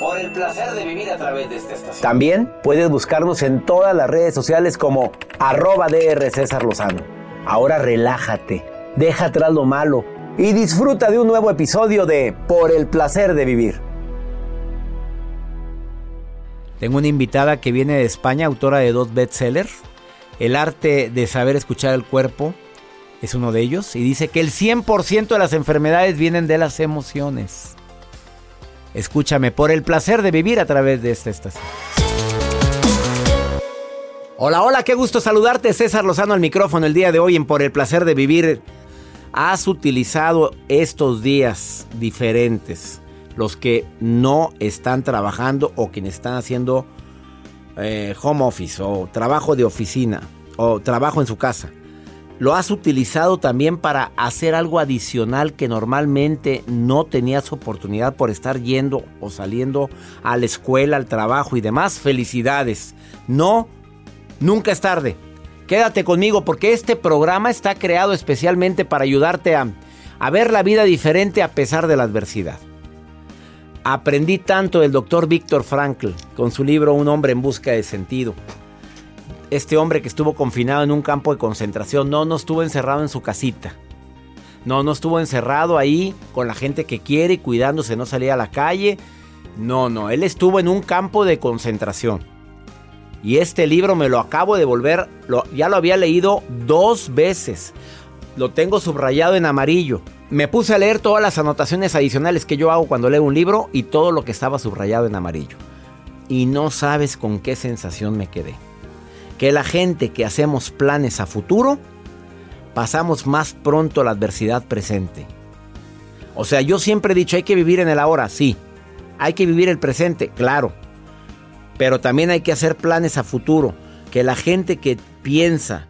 Por el placer de vivir a través de esta estación. También puedes buscarnos en todas las redes sociales como arroba DR César Lozano. Ahora relájate, deja atrás lo malo y disfruta de un nuevo episodio de Por el placer de vivir. Tengo una invitada que viene de España, autora de dos bestsellers. El arte de saber escuchar el cuerpo es uno de ellos y dice que el 100% de las enfermedades vienen de las emociones. Escúchame por el placer de vivir a través de esta estación. Hola, hola, qué gusto saludarte. César Lozano al micrófono el día de hoy en Por el placer de vivir. Has utilizado estos días diferentes, los que no están trabajando o quienes están haciendo eh, home office o trabajo de oficina o trabajo en su casa lo has utilizado también para hacer algo adicional que normalmente no tenías oportunidad por estar yendo o saliendo a la escuela, al trabajo y demás. Felicidades. No, nunca es tarde. Quédate conmigo porque este programa está creado especialmente para ayudarte a, ver la vida diferente a pesar de la adversidad. Aprendí tanto del doctor Víctor Frankl con su libro Un hombre en busca de sentido este hombre que estuvo confinado en un campo de concentración, no, no estuvo encerrado en su casita. No, no estuvo encerrado ahí con la gente que quiere y cuidándose, no salía a la calle. No, no, él estuvo en un campo de concentración. Y este libro me lo acabo de volver, ya lo había leído dos veces. Lo tengo subrayado en amarillo. Me puse a leer todas las anotaciones adicionales que yo hago cuando leo un libro y todo lo que estaba subrayado en amarillo. Y no sabes con qué sensación me quedé que la gente que hacemos planes a futuro, pasamos más pronto la adversidad presente. O sea, yo siempre he dicho, hay que vivir en el ahora, sí. Hay que vivir el presente, claro. Pero también hay que hacer planes a futuro. Que la gente que piensa,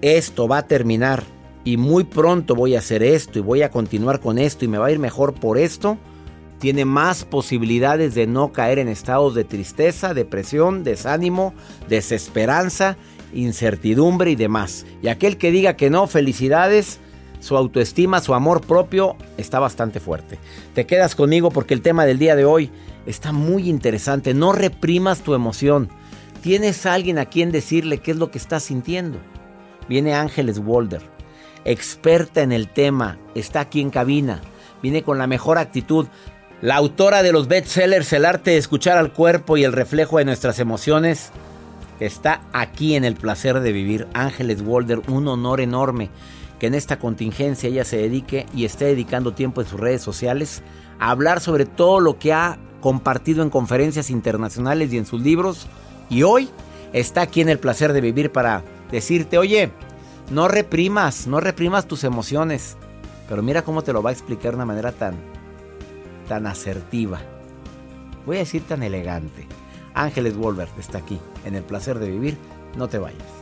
esto va a terminar y muy pronto voy a hacer esto y voy a continuar con esto y me va a ir mejor por esto, tiene más posibilidades de no caer en estados de tristeza, depresión, desánimo, desesperanza, incertidumbre y demás. Y aquel que diga que no, felicidades, su autoestima, su amor propio está bastante fuerte. Te quedas conmigo porque el tema del día de hoy está muy interesante. No reprimas tu emoción. Tienes a alguien a quien decirle qué es lo que estás sintiendo. Viene Ángeles Walder, experta en el tema, está aquí en cabina. Viene con la mejor actitud. La autora de los bestsellers El arte de escuchar al cuerpo y el reflejo de nuestras emociones está aquí en el placer de vivir. Ángeles Walder, un honor enorme que en esta contingencia ella se dedique y esté dedicando tiempo en sus redes sociales a hablar sobre todo lo que ha compartido en conferencias internacionales y en sus libros. Y hoy está aquí en el placer de vivir para decirte, oye, no reprimas, no reprimas tus emociones. Pero mira cómo te lo va a explicar de una manera tan tan asertiva. Voy a decir tan elegante. Ángeles Wolver está aquí, en el placer de vivir. No te vayas.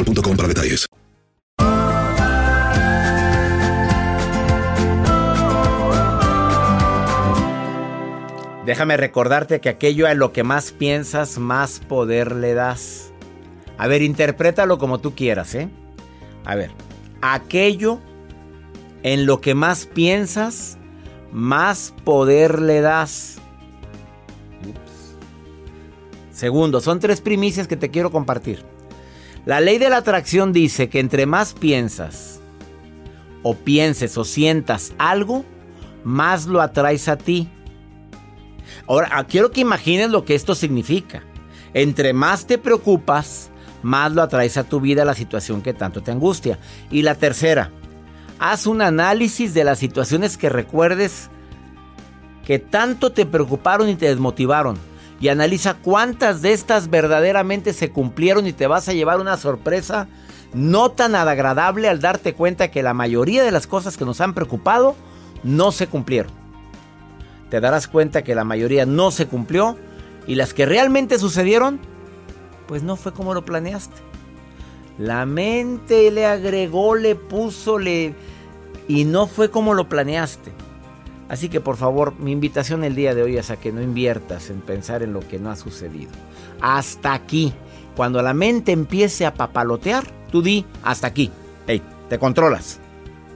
para detalles. Déjame recordarte que aquello a lo que más piensas, más poder le das. A ver, interprétalo como tú quieras, ¿eh? A ver, aquello en lo que más piensas, más poder le das. Ups. Segundo, son tres primicias que te quiero compartir. La ley de la atracción dice que entre más piensas, o pienses o sientas algo, más lo atraes a ti. Ahora, ah, quiero que imagines lo que esto significa. Entre más te preocupas, más lo atraes a tu vida la situación que tanto te angustia. Y la tercera, haz un análisis de las situaciones que recuerdes que tanto te preocuparon y te desmotivaron. Y analiza cuántas de estas verdaderamente se cumplieron y te vas a llevar una sorpresa no tan agradable al darte cuenta que la mayoría de las cosas que nos han preocupado no se cumplieron. Te darás cuenta que la mayoría no se cumplió y las que realmente sucedieron, pues no fue como lo planeaste. La mente le agregó, le puso, le... y no fue como lo planeaste. Así que por favor, mi invitación el día de hoy es a que no inviertas en pensar en lo que no ha sucedido. Hasta aquí. Cuando la mente empiece a papalotear, tú di hasta aquí. Hey, te controlas.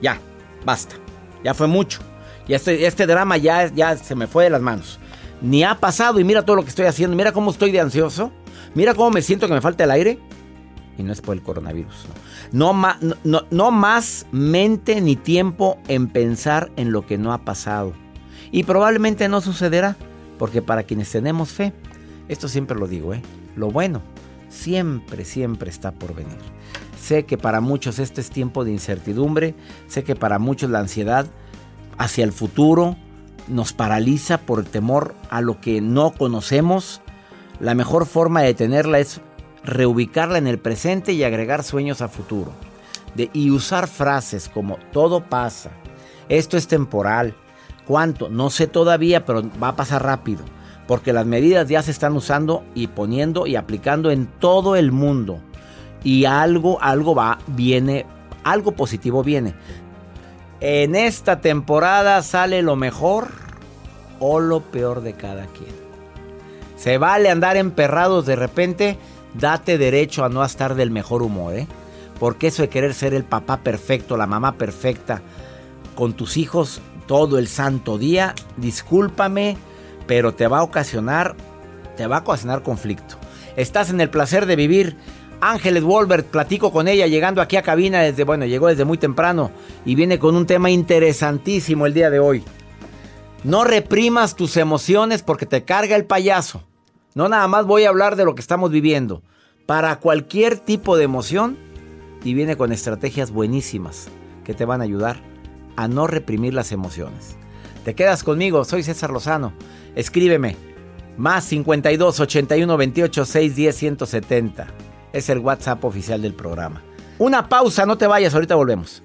Ya, basta. Ya fue mucho. Ya este, este drama ya, ya se me fue de las manos. Ni ha pasado y mira todo lo que estoy haciendo. Mira cómo estoy de ansioso. Mira cómo me siento que me falta el aire. Y no es por el coronavirus. No, no, más mente ni tiempo en pensar en lo que no ha pasado. Y probablemente no sucederá. Porque para quienes tenemos fe, esto siempre lo digo, ¿eh? lo bueno siempre, siempre está por venir. Sé que para muchos este es tiempo de incertidumbre. Sé que para muchos la ansiedad hacia el futuro nos paraliza por el temor a lo que no conocemos. La mejor forma de tenerla es reubicarla en el presente y agregar sueños a futuro. Y usar frases como todo pasa, esto es temporal, cuánto, no sé todavía, pero va a pasar rápido, porque las medidas ya se están usando y poniendo y aplicando en todo el mundo. Y algo, algo va, viene, algo positivo viene. En esta temporada sale lo mejor o lo peor de cada quien. Se vale andar emperrados de repente date derecho a no estar del mejor humor, ¿eh? Porque eso de querer ser el papá perfecto, la mamá perfecta, con tus hijos todo el santo día, discúlpame, pero te va a ocasionar, te va a ocasionar conflicto. Estás en el placer de vivir. Ángeles Wolbert, platico con ella llegando aquí a cabina desde, bueno, llegó desde muy temprano y viene con un tema interesantísimo el día de hoy. No reprimas tus emociones porque te carga el payaso. No nada más voy a hablar de lo que estamos viviendo. Para cualquier tipo de emoción y viene con estrategias buenísimas que te van a ayudar a no reprimir las emociones. Te quedas conmigo, soy César Lozano. Escríbeme más 52 81 28 610 170. Es el WhatsApp oficial del programa. Una pausa, no te vayas, ahorita volvemos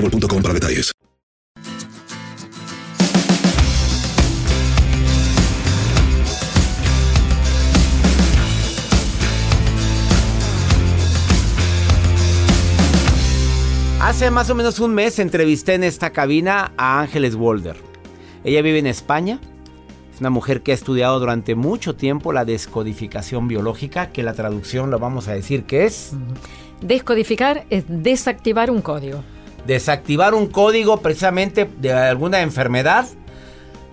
boostmobile.com para detalles. Hace más o menos un mes entrevisté en esta cabina a Ángeles Wolder. Ella vive en España. Es una mujer que ha estudiado durante mucho tiempo la descodificación biológica, que la traducción lo vamos a decir que es Descodificar es desactivar un código. Desactivar un código precisamente de alguna enfermedad,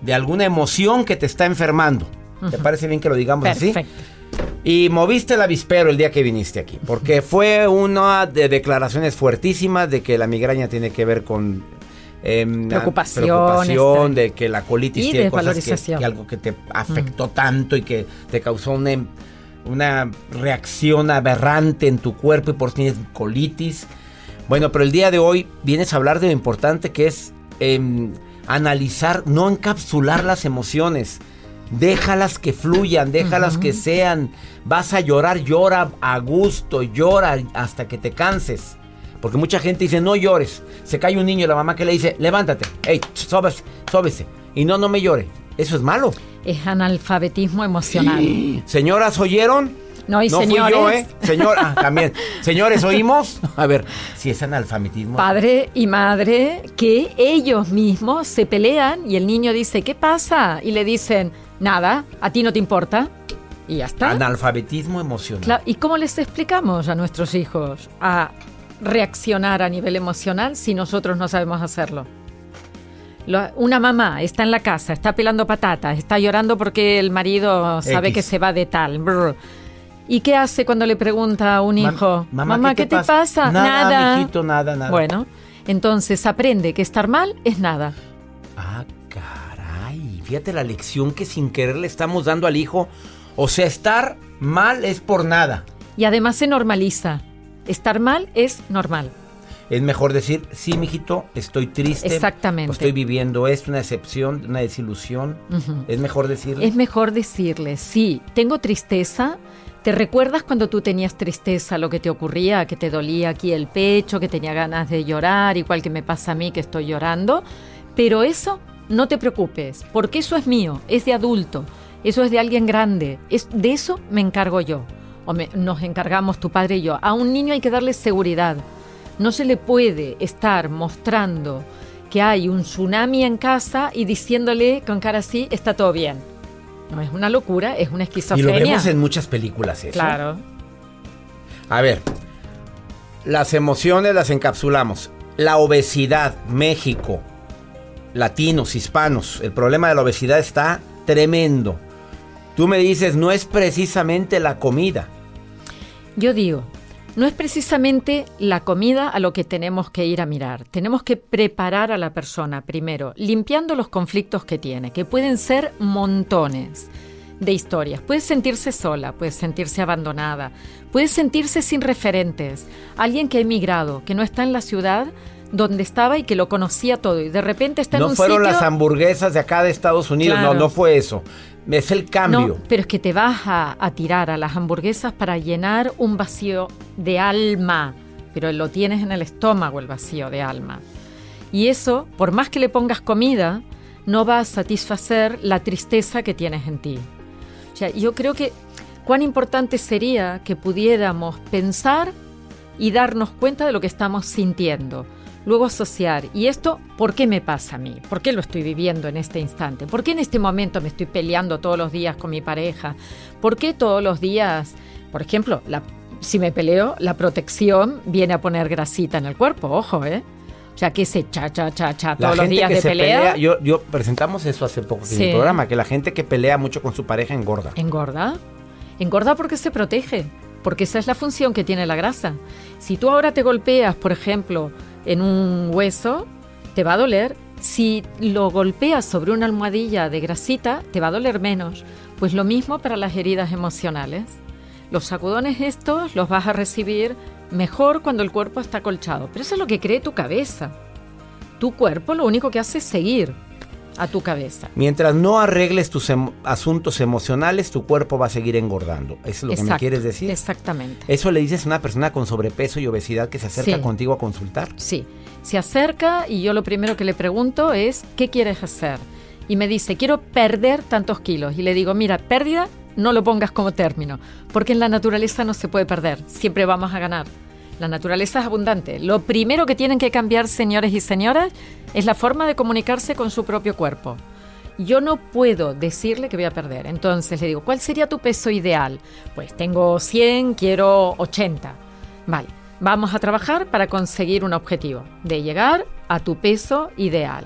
de alguna emoción que te está enfermando. ¿Te parece bien que lo digamos así? Perfecto. Y moviste el avispero el día que viniste aquí, porque fue una de declaraciones fuertísimas de que la migraña tiene que ver con em, Preocupación, preocupación, estrés. de que la colitis Y tiene cosas que algo que te afectó tanto y que te causó una, em- una reacción aberrante en tu cuerpo y por eso tienes colitis. Bueno, pero el día de hoy vienes a hablar de lo importante que es em, analizar, no encapsular las emociones. Déjalas que fluyan, déjalas que sean. Vas a llorar, llora a gusto, llora hasta que te canses. Porque mucha gente dice, no llores. Se cae un niño y la mamá que le dice, levántate, hey, sóbese, sóbese. Y no, no me llore. Eso es malo. Es analfabetismo emocional. Señoras, ¿oyeron? No, y no señores. fui yo, ¿eh? Señor, ah, también. Señores, ¿oímos? A ver, si es analfabetismo. Padre y madre que ellos mismos se pelean y el niño dice, ¿qué pasa? Y le dicen, nada, a ti no te importa. Y ya está. Analfabetismo emocional. ¿Y cómo les explicamos a nuestros hijos a reaccionar a nivel emocional si nosotros no sabemos hacerlo? Lo- una mamá está en la casa, está pelando patatas, está llorando porque el marido sabe X. que se va de tal. brr. ¿Y qué hace cuando le pregunta a un hijo? mamá, Mamá, ¿qué, te pasa? Nada, mijito, nada, nada. Bueno, entonces aprende que estar mal es nada. Ah, caray. Fíjate la lección que sin querer le estamos dando al hijo. O sea, estar mal es por nada. Y además se normaliza. Estar mal es normal. Es mejor decir, sí, mijito, estoy triste. Exactamente. Estoy viviendo esto, una decepción, una desilusión. Ujú. Es mejor decirle. Es mejor decirle, sí, tengo tristeza, ¿Te recuerdas cuando tú tenías tristeza, lo que te ocurría, que te dolía aquí el pecho, que tenía ganas de llorar, igual que me pasa a mí que estoy llorando? Pero eso no te preocupes, porque eso es mío, es de adulto, eso es de alguien grande, es, de eso me encargo yo, o nos encargamos tu padre y yo. A un niño hay que darle seguridad. No se le puede estar mostrando que hay un tsunami en casa y diciéndole con cara así, está todo bien. No es una locura, es una esquizofrenia. Y lo vemos en muchas películas eso. Claro. A ver, las emociones las encapsulamos. La obesidad, México, latinos, hispanos, el problema de la obesidad está tremendo. Tú me dices, no es precisamente la comida. Yo digo, no es precisamente la comida a lo que tenemos que ir a mirar. Tenemos que preparar a la persona primero, limpiando los conflictos que tiene, que pueden ser montones de historias. Puede sentirse sola, puede sentirse abandonada, puede sentirse sin referentes. Alguien que ha emigrado, que no está en la ciudad donde estaba y que lo conocía todo y de repente está en un sitio... No fueron las hamburguesas de acá de Estados Unidos, no, no fue eso. Es el cambio. No, pero es que te vas a, tirar a las hamburguesas para llenar un vacío de alma, pero lo tienes en el estómago el vacío de alma. Y eso, por más que le pongas comida, no va a satisfacer la tristeza que tienes en ti. O sea, yo creo que cuán importante sería que pudiéramos pensar y darnos cuenta de lo que estamos sintiendo luego asociar, ¿y esto por qué me pasa a mí? ¿Por qué lo estoy viviendo en este instante? ¿Por qué en este momento me estoy peleando todos los días con mi pareja? ¿Por qué todos los días, por ejemplo, si me peleo, la protección viene a poner grasita en el cuerpo? Ojo, ¿eh? O sea, que se cha, cha, cha, cha todos los días de pelea. yo, yo presentamos eso hace poco en el programa, que la gente que pelea mucho con su pareja engorda. ¿Engorda? Engorda porque se protege, porque esa es la función que tiene la grasa. Si tú ahora te golpeas, por ejemplo, en un hueso, te va a doler. Si lo golpeas sobre una almohadilla de grasita, te va a doler menos. Pues lo mismo para las heridas emocionales. Los sacudones estos los vas a recibir mejor cuando el cuerpo está colchado. Pero eso es lo que cree tu cabeza. Tu cuerpo lo único que hace es seguir a tu cabeza. Mientras no arregles tus asuntos emocionales, tu cuerpo va a seguir engordando. ¿Eso es lo que me quieres decir? Exactamente. ¿Eso le dices a una persona con sobrepeso y obesidad que se acerca contigo a consultar? Sí, se acerca y yo lo primero que le pregunto es, ¿qué quieres hacer? Y me dice, quiero perder tantos kilos. Y le digo, mira, pérdida no lo pongas como término, porque en la naturaleza no se puede perder, siempre vamos a ganar. La naturaleza es abundante. Lo primero que tienen que cambiar, señores y señoras, es la forma de comunicarse con su propio cuerpo. Yo no puedo decirle que voy a perder. Entonces le digo, ¿cuál sería tu peso ideal? Pues tengo 100, quiero 80. Vale, vamos a trabajar para conseguir un objetivo, de llegar a tu peso ideal.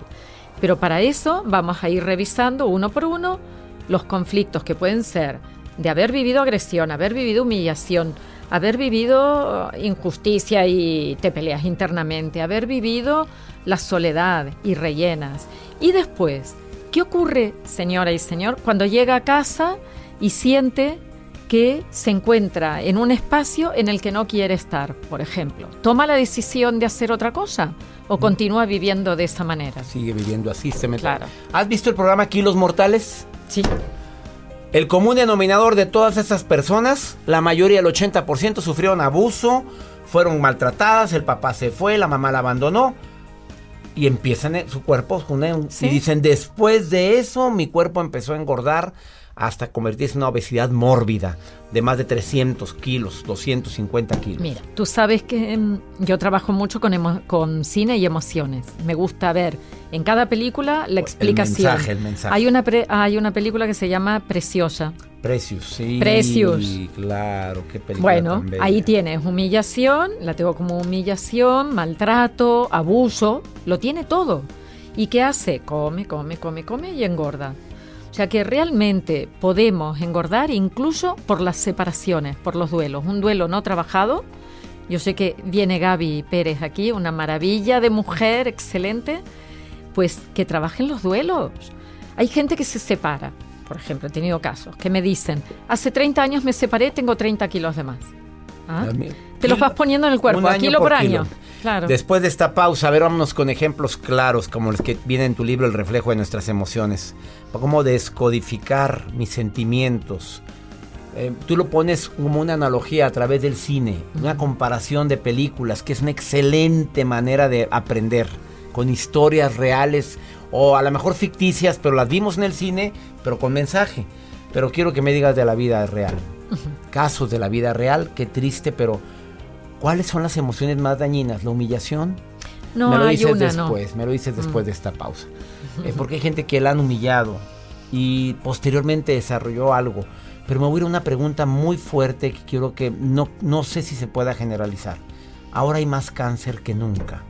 Pero para eso vamos a ir revisando uno por uno los conflictos que pueden ser de haber vivido agresión, haber vivido humillación, haber vivido injusticia y te peleas internamente, haber vivido la soledad y rellenas. Y después, ¿qué ocurre, señora y señor, cuando llega a casa y siente que se encuentra en un espacio en el que no quiere estar, por ejemplo? ¿Toma la decisión de hacer otra cosa? ¿O continúa viviendo de esa manera? Sigue viviendo así, se me Claro. ¿Has visto el programa Kilos Mortales? Sí. El común denominador de todas esas personas, la mayoría, el 80%, sufrieron abuso, fueron maltratadas, el papá se fue, la mamá la abandonó. Y empiezan su cuerpo y dicen, después de eso mi cuerpo empezó a engordar hasta convertirse en una obesidad mórbida de más de 300 kilos, 250 kilos. Mira, tú sabes que em, yo trabajo mucho con, con cine y emociones. Me gusta ver en cada película la explicación. El mensaje, el mensaje. Hay una, hay una película que se llama Preciosa. Precious, sí. Precious. Claro, qué película. Bueno, ahí tienes humillación, la tengo como humillación, maltrato, abuso, lo tiene todo. ¿Y qué hace? Come, come, come, come y engorda. O sea que realmente podemos engordar incluso por las separaciones, por los duelos. Un duelo no trabajado. Yo sé que viene Gaby Pérez aquí, una maravilla de mujer, excelente. Pues que trabajen los duelos. Hay gente que se separa. Por ejemplo, he tenido casos que me dicen, hace 30 años me separé, tengo 30 kilos de más. ¿Ah? Te los vas poniendo en el cuerpo, a kilo por, año. Claro. Después de esta pausa, a ver, vámonos con ejemplos claros como los que vienen en tu libro, El reflejo de nuestras emociones. Cómo descodificar mis sentimientos. eh, tú lo pones como una analogía a través del cine, una comparación de películas, que es una excelente manera de aprender, con historias reales o a lo mejor ficticias, pero las vimos en el cine, pero con mensaje. Pero quiero que me digas de la vida real. Casos de la vida real, qué triste, pero ¿cuáles son las emociones más dañinas? ¿La humillación? No, me lo dices una, después, me lo dices después Mm. de esta pausa. Eh, porque hay gente que la han humillado y posteriormente desarrolló algo. Pero me voy a ir a una pregunta muy fuerte que quiero que no, no sé si se pueda generalizar. Ahora hay más cáncer que nunca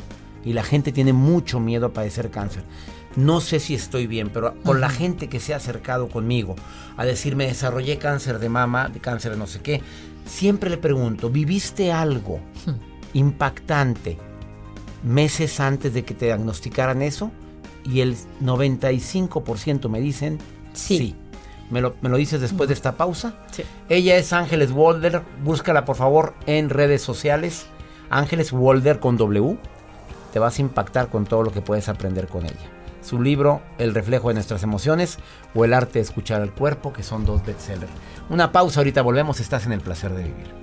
y la gente tiene mucho miedo a padecer cáncer. No sé si estoy bien, pero con la gente que se ha acercado conmigo a decirme desarrollé cáncer de mama, de cáncer de no sé qué, siempre le pregunto, ¿viviste algo impactante meses antes de que te diagnosticaran eso? Y el 95% me dicen sí. ¿Me lo, me lo dices después de esta pausa? Sí. Ella es Ángeles Walder. Búscala por favor en redes sociales. Ángeles Walder con W. Te vas a impactar con todo lo que puedes aprender con ella. Su libro El reflejo de nuestras emociones o El arte de escuchar al cuerpo, que son dos bestsellers. Una pausa, ahorita volvemos. Estás en el placer de vivir.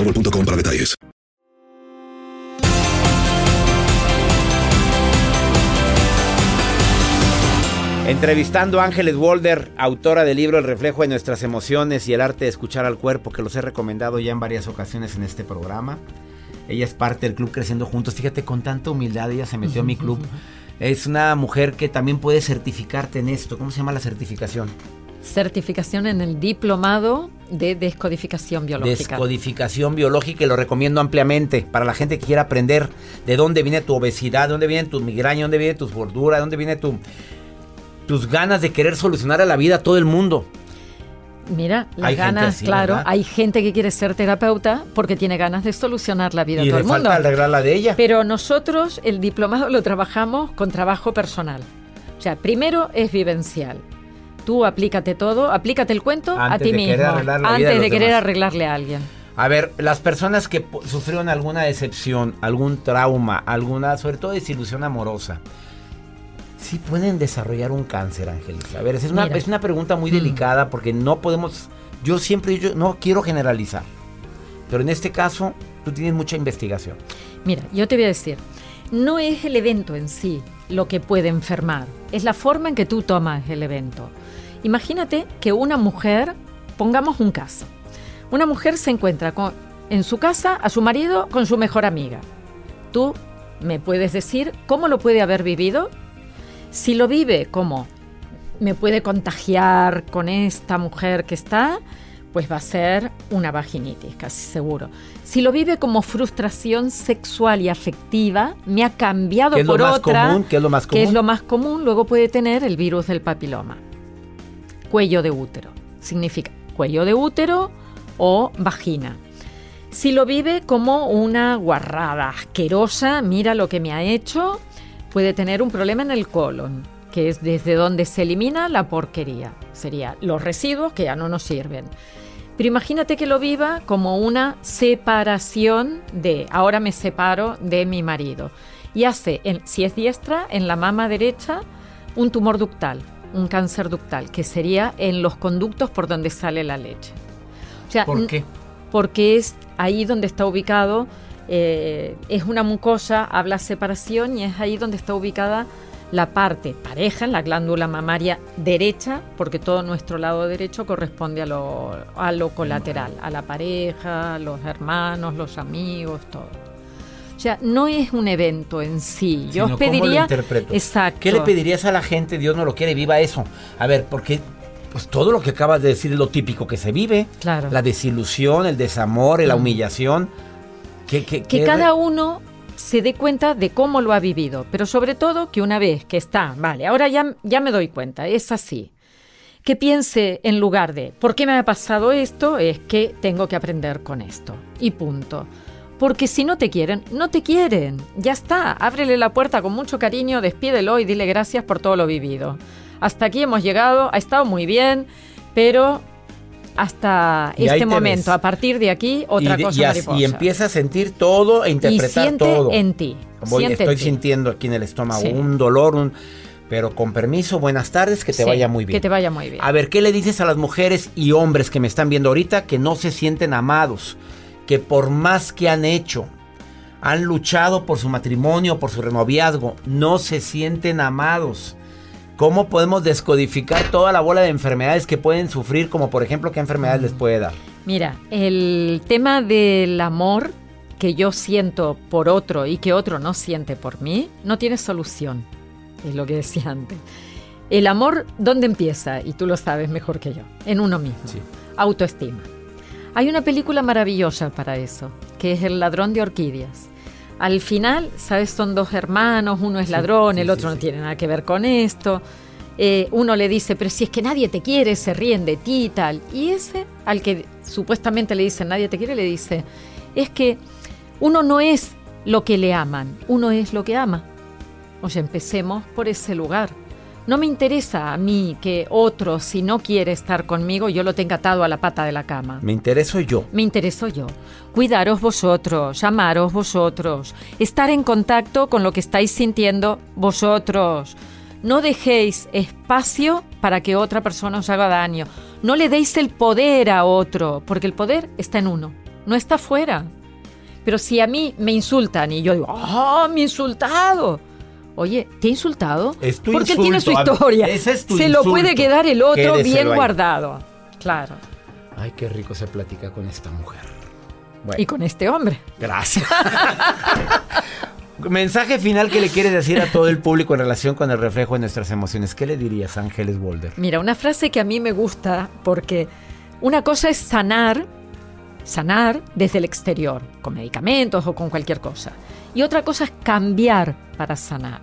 boostmobile.com para detalles. Entrevistando a Ángeles Walder, autora del libro El reflejo de nuestras emociones y el arte de escuchar al cuerpo, que los he recomendado ya en varias ocasiones en este programa. Ella es parte del club Creciendo Juntos. Fíjate, con tanta humildad ella se metió a mi club. Es una mujer que también puede certificarte en esto. ¿Cómo se llama la certificación? Certificación en el diplomado de descodificación biológica. Descodificación biológica y lo recomiendo ampliamente para la gente que quiera aprender de dónde viene tu obesidad, de dónde viene tu migraña, de dónde viene tus gorduras, de dónde viene tu, tus ganas de querer solucionar a la vida a todo el mundo. Mira, las Hay ganas, así, claro, ¿verdad? hay gente que quiere ser terapeuta porque tiene ganas de solucionar la vida y a todo le el mundo. falta arreglar la de ella. Pero nosotros el diplomado lo trabajamos con trabajo personal. O sea, primero es vivencial. Tú aplícate todo, aplícate el cuento a ti mismo. antes de querer demás. arreglarle a alguien. A ver, las personas que sufrieron alguna decepción, algún trauma, alguna, sobre todo desilusión amorosa, sí pueden desarrollar un cáncer, Ángeles. A ver, es una, es una pregunta muy delicada porque no podemos, yo siempre yo no quiero generalizar, pero en este caso tú tienes mucha investigación. Mira, yo te voy a decir, no es el evento en sí lo que puede enfermar, es la forma en que tú tomas el evento. Imagínate que una mujer, pongamos un caso, una mujer se encuentra con- en su casa a su marido con su mejor amiga. ¿Tú me puedes decir cómo lo puede haber vivido? Si lo vive como me puede contagiar con esta mujer que está, pues va a ser una vaginitis, casi seguro. Si lo vive como frustración sexual y afectiva, me ha cambiado ¿Qué es lo por más otra, común? ¿Qué es lo más que es común? lo más común, luego puede tener el virus del papiloma. Cuello de útero. Significa cuello de útero o vagina. Si lo vive como una guarrada asquerosa, mira lo que me ha hecho, puede tener un problema en el colon, que es desde donde se elimina la porquería. Sería los residuos que ya no nos sirven. Pero imagínate que lo viva como una separación de, ahora me separo de mi marido. Y hace, si es diestra, en la mama derecha, un tumor ductal, un cáncer ductal, que sería en los conductos por donde sale la leche. O sea, ¿Por qué? Porque es ahí donde está ubicado, eh, es una mucosa, habla separación y es ahí donde está ubicada la parte pareja, en la glándula mamaria derecha, porque todo nuestro lado derecho corresponde a lo, a lo colateral, a la pareja, los hermanos, los amigos, todo. No es un evento en sí. Yo Sino os cómo lo pediría. interpreto. Exacto. ¿Qué le pedirías a la gente? Dios no lo quiere, viva eso. A ver, porque pues todo lo que acabas de decir es lo típico que se vive. Claro. La desilusión, el desamor, la humillación. ¿Qué, qué- que qué cada uno se dé cuenta de cómo lo ha vivido, pero sobre todo que una vez que está, vale, ahora ya, ya me doy cuenta, es así. Que piense en lugar de, ¿por qué me ha pasado esto? Es que tengo que aprender con esto. Y punto. Porque si no te quieren, no te quieren. Ya está. Ábrele la puerta con mucho cariño, despídelo y dile gracias por todo lo vivido. Hasta aquí hemos llegado, ha estado muy bien, pero hasta Y este te momento, ves. a partir de aquí, otra y, cosa y mariposa. y empieza a sentir todo e interpretar y siente todo. en ti. Voy- siente estoy en ti. sintiendo aquí en el estómago Sí. un dolor, un, pero con permiso, buenas tardes, que te Sí, vaya muy bien. Que te vaya muy bien. A ver, ¿qué le dices a las mujeres y hombres que me están viendo ahorita que no se sienten amados? Que por más que han hecho, han luchado por su matrimonio, por su renoviazgo, no se sienten amados. ¿Cómo podemos descodificar toda la bola de enfermedades que pueden sufrir, como por ejemplo qué enfermedades les puede dar? Mira, el tema del amor que yo siento por otro y que otro no siente por mí, no tiene solución. Es lo que decía antes. El amor, ¿dónde empieza? Y tú lo sabes mejor que yo. En uno mismo. Autoestima. Hay una película maravillosa para eso, que es El ladrón de orquídeas. Al final, ¿sabes? Son dos hermanos, uno es ladrón, el otro no tiene nada que ver con esto. Eh, uno le dice, pero si es que nadie te quiere, se ríen de ti y tal. Y ese, al que supuestamente le dicen, nadie te quiere, le dice, es que uno no es lo que le aman, uno es lo que ama. O sea, empecemos por ese lugar. No me interesa a mí que otro, si no quiere estar conmigo, yo lo tenga atado a la pata de la cama. Me intereso yo. Me intereso yo. Cuidaros vosotros, amaros vosotros, estar en contacto con lo que estáis sintiendo vosotros. No dejéis espacio para que otra persona os haga daño. No le deis el poder a otro, porque el poder está en uno, no está fuera. Pero si a mí me insultan y yo digo, ¡ah, me insultado! Oye, ¿te ha insultado? Es tu porque él tiene su historia. ese es tu Se lo puede quedar el otro Quédeselo bien ahí. guardado. Claro. Ay, qué rico se platica con esta mujer. Y con este hombre. Gracias. Mensaje final que le quieres decir a todo el público en relación con el reflejo de nuestras emociones. ¿Qué le dirías, Ángeles Boulder? Mira, una frase que a mí me gusta porque una cosa es sanar, sanar desde el exterior, con medicamentos o con cualquier cosa. Y otra cosa es cambiar para sanar.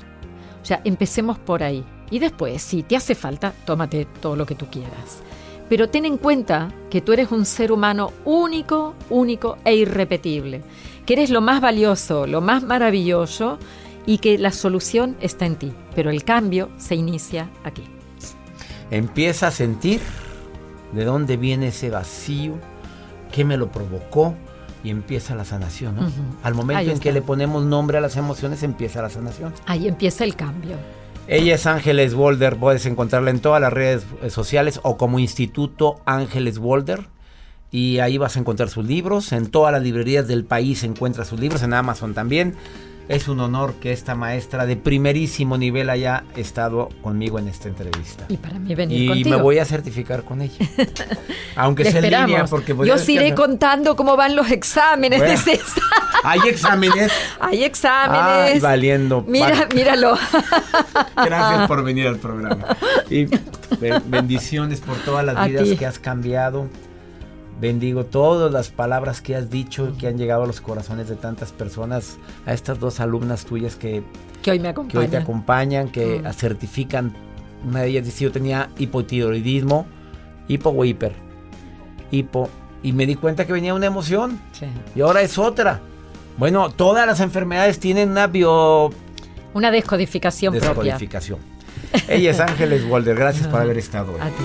O sea, empecemos por ahí. Y después, si te hace falta, tómate todo lo que tú quieras. Pero ten en cuenta que tú eres un ser humano único, único e irrepetible. Que eres lo más valioso, lo más maravilloso y que la solución está en ti. Pero el cambio se inicia aquí. Empieza a sentir de dónde viene ese vacío, qué me lo provocó y empieza la sanación. ¿no? Al momento Ahí en que le ponemos nombre a las emociones, empieza la sanación. Ahí empieza el cambio. Ella es Ángeles Boulder, puedes encontrarla en todas las redes eh, sociales o como Instituto Ángeles Boulder. Y ahí vas a encontrar sus libros. En todas las librerías del país encuentras sus libros, en Amazon también. Es un honor que esta maestra de primerísimo nivel haya estado conmigo en esta entrevista. Y para mí venir Y contigo. me voy a certificar con ella. Aunque sea en línea, porque pues, Yo os iré contando cómo van los exámenes Bueno. de César. Hay exámenes. Hay exámenes. Ay, valiendo. Mira, míralo. Gracias por venir al programa. Y be- bendiciones por todas las A vidas ti. que has cambiado. Bendigo todas las palabras que has dicho y que han llegado a los corazones de tantas personas. A estas dos alumnas tuyas que, Que hoy me que hoy te acompaña. acompañan, que Mm. certifican. Una de ellas dice: Yo tenía hipotiroidismo, hipo o hiper. Hipo. Y me di cuenta que venía una emoción. Sí. Y ahora es otra. Bueno, todas las enfermedades tienen una bio Una descodificación propia. descodificación. Ella es Ángeles Walder. Gracias por haber estado hoy. A ti.